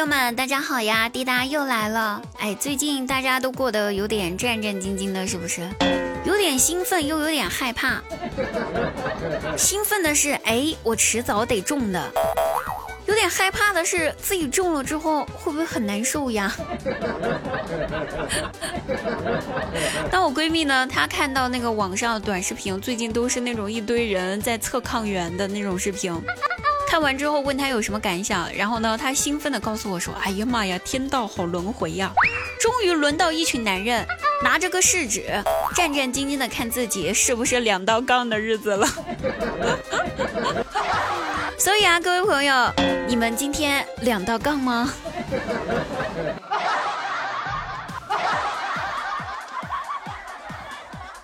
朋友们，大家好呀！滴答又来了。哎，最近大家都过得有点战战兢兢的，是不是？有点兴奋，又有点害怕。兴奋的是，哎，我迟早得中的；有点害怕的是，自己中了之后会不会很难受呀？当我闺蜜呢，她看到那个网上短视频，最近都是那种一堆人在测抗原的那种视频。看完之后问他有什么感想，然后呢，他兴奋地告诉我说：“哎呀妈呀，天道好轮回呀！终于轮到一群男人拿着个试纸，战战兢兢地看自己是不是两道杠的日子了。”所以啊，各位朋友，你们今天两道杠吗？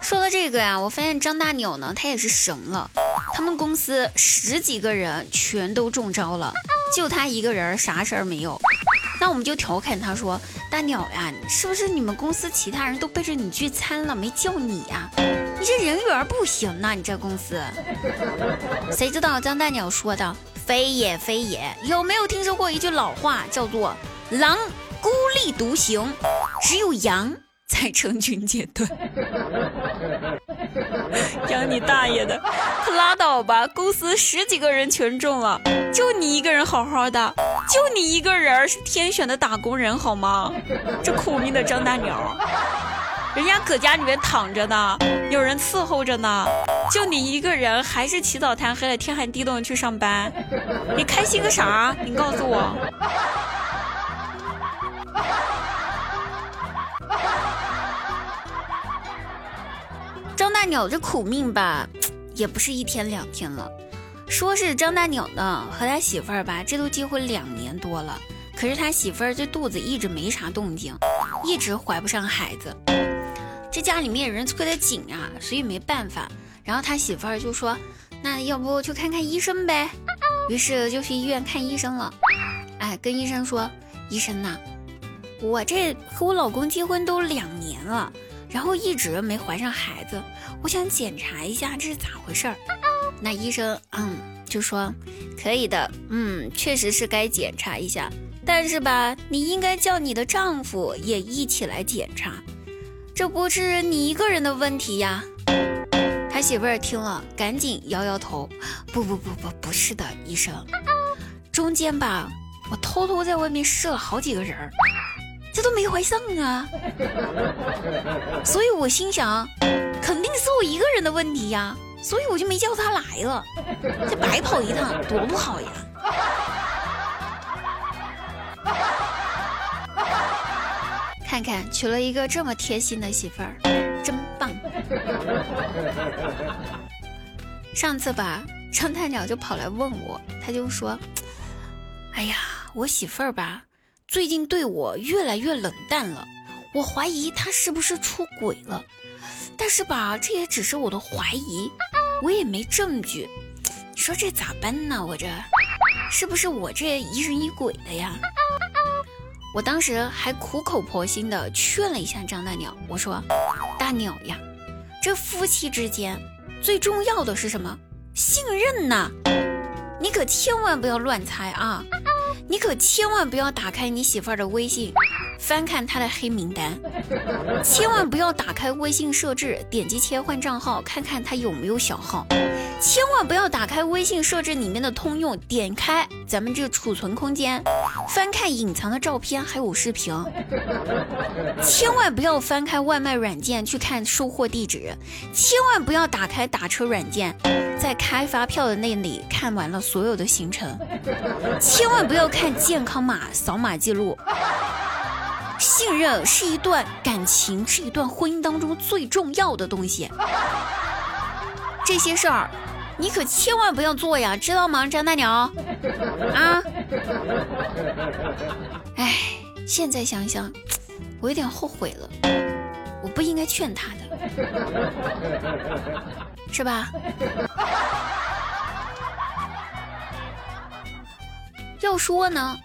说到这个呀，我发现张大鸟呢，他也是神了。他们公司十几个人全都中招了，就他一个人啥事儿没有。那我们就调侃他说：“大鸟呀，是不是你们公司其他人都背着你聚餐了，没叫你呀？你这人缘不行呐，你这公司。”谁知道张大鸟说的：“非也非也，有没有听说过一句老话，叫做‘狼孤立独行，只有羊’？”才成群结队，养你大爷的！可拉倒吧，公司十几个人全中了，就你一个人好好的，就你一个人是天选的打工人好吗？这苦命的张大鸟，人家搁家里面躺着呢，有人伺候着呢，就你一个人还是起早贪黑的，天寒地冻去上班，你开心个啥？你告诉我。鸟这苦命吧，也不是一天两天了。说是张大鸟呢和他媳妇儿吧，这都结婚两年多了，可是他媳妇儿这肚子一直没啥动静，一直怀不上孩子。这家里面人催得紧啊，所以没办法。然后他媳妇儿就说：“那要不去看看医生呗？”于是就去医院看医生了。哎，跟医生说：“医生呐，我这和我老公结婚都两年了。”然后一直没怀上孩子，我想检查一下这是咋回事儿。那医生嗯就说可以的，嗯确实是该检查一下，但是吧你应该叫你的丈夫也一起来检查，这不是你一个人的问题呀。他媳妇儿听了赶紧摇摇头，不不不不不是的，医生，中间吧我偷偷在外面试了好几个人儿。都没怀上啊，所以我心想，肯定是我一个人的问题呀，所以我就没叫他来了，这白跑一趟多不好呀！看看娶了一个这么贴心的媳妇儿，真棒。上次吧，张太鸟就跑来问我，他就说：“哎呀，我媳妇儿吧。”最近对我越来越冷淡了，我怀疑他是不是出轨了。但是吧，这也只是我的怀疑，我也没证据。你说这咋办呢？我这是不是我这疑神疑鬼的呀？我当时还苦口婆心的劝了一下张大鸟，我说：“大鸟呀，这夫妻之间最重要的是什么？信任呐！你可千万不要乱猜啊！”你可千万不要打开你媳妇儿的微信，翻看她的黑名单，千万不要打开微信设置，点击切换账号，看看她有没有小号，千万不要打开微信设置里面的通用，点开咱们这个储存空间，翻看隐藏的照片还有视频，千万不要翻开外卖软件去看收货地址，千万不要打开打车软件。在开发票的那里看完了所有的行程，千万不要看健康码、扫码记录。信任是一段感情，是一段婚姻当中最重要的东西。这些事儿，你可千万不要做呀，知道吗，张大鸟？啊？哎，现在想想，我有点后悔了，我不应该劝他的。是吧？要说呢，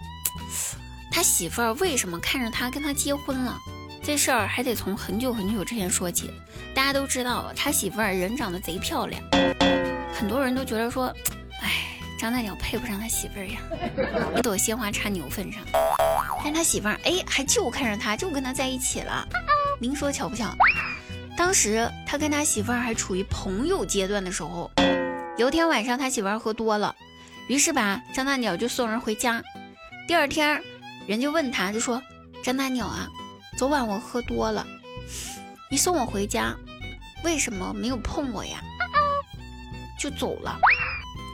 他媳妇儿为什么看着他跟他结婚了？这事儿还得从很久很久之前说起。大家都知道，他媳妇儿人长得贼漂亮，很多人都觉得说，哎，张大鸟配不上他媳妇儿呀，一朵鲜花插牛粪上。但他媳妇儿哎还就看上他，就跟他在一起了。您说巧不巧？当时他跟他媳妇儿还处于朋友阶段的时候，有天晚上他媳妇儿喝多了，于是吧张大鸟就送人回家。第二天人就问他，就说张大鸟啊，昨晚我喝多了，你送我回家，为什么没有碰我呀？就走了。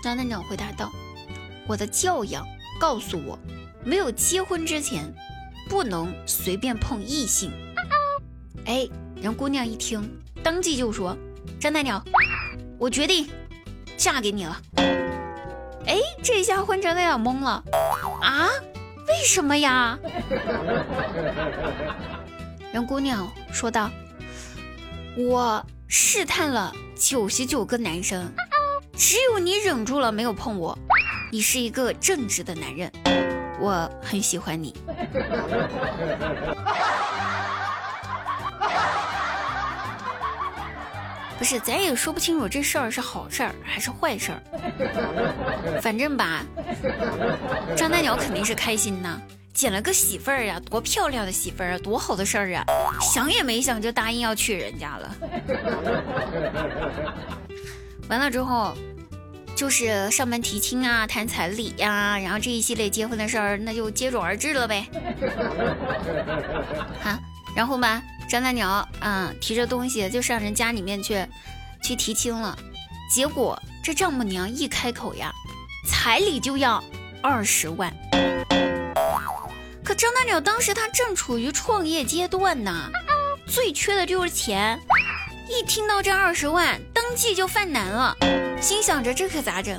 张大鸟回答道：“我的教养告诉我，没有结婚之前，不能随便碰异性。”哎。人姑娘一听，当即就说：“张大鸟，我决定嫁给你了。”哎，这下换张大鸟懵了啊？为什么呀？人姑娘说道：“我试探了九十九个男生，只有你忍住了没有碰我。你是一个正直的男人，我很喜欢你。”不是，咱也说不清楚这事儿是好事儿还是坏事儿。反正吧，张大鸟肯定是开心呐，捡了个媳妇儿呀，多漂亮的媳妇儿啊，多好的事儿啊！想也没想就答应要娶人家了。完了之后，就是上门提亲啊，谈彩礼呀，然后这一系列结婚的事儿，那就接踵而至了呗。好，然后吧。张大鸟，嗯，提着东西就上人家里面去，去提亲了。结果这丈母娘一开口呀，彩礼就要二十万。张大鸟当时他正处于创业阶段呢，最缺的就是钱。一听到这二十万，当即就犯难了，心想着这可咋整？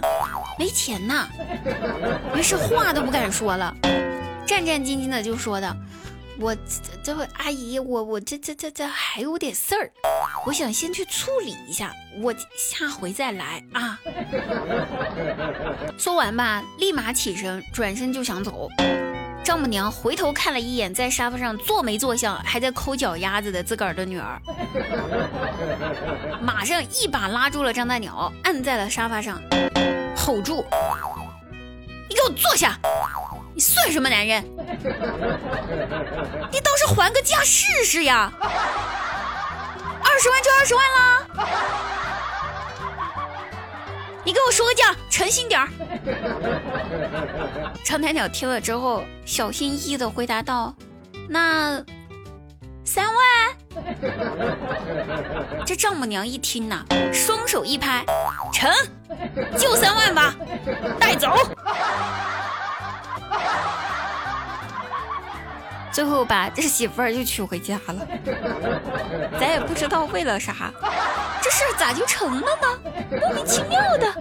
没钱呐。于是话都不敢说了，战战兢兢的就说道。我这位阿姨，我我这这这这还有点事儿，我想先去处理一下，我下回再来啊。说完吧，立马起身，转身就想走。丈母娘回头看了一眼在沙发上坐没坐相，还在抠脚丫子的自个儿的女儿，马上一把拉住了张大鸟，按在了沙发上，吼住：“你给我坐下！”你算什么男人？你倒是还个价试试呀！二十万就二十万啦！你给我说个价，诚心点儿。长台鸟听了之后，小心翼翼的回答道：“那三万。”这丈母娘一听呐，双手一拍：“成，就三万吧，带走。”最后把这媳妇儿就娶回家了，咱也不知道为了啥，这事咋就成了呢？莫名其妙的。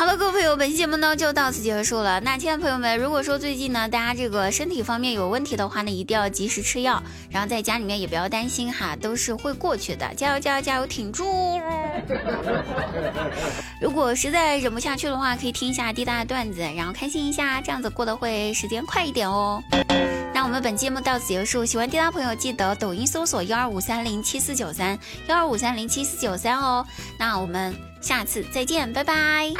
好了，各位朋友，本期节目呢就到此结束了。那亲爱的朋友们，如果说最近呢大家这个身体方面有问题的话呢，一定要及时吃药，然后在家里面也不要担心哈，都是会过去的。加油加油加油，挺住！如果实在忍不下去的话，可以听一下滴答的段子，然后开心一下，这样子过得会时间快一点哦。那我们本期节目到此结束，喜欢滴答朋友记得抖音搜索幺二五三零七四九三幺二五三零七四九三哦。那我们下次再见拜拜。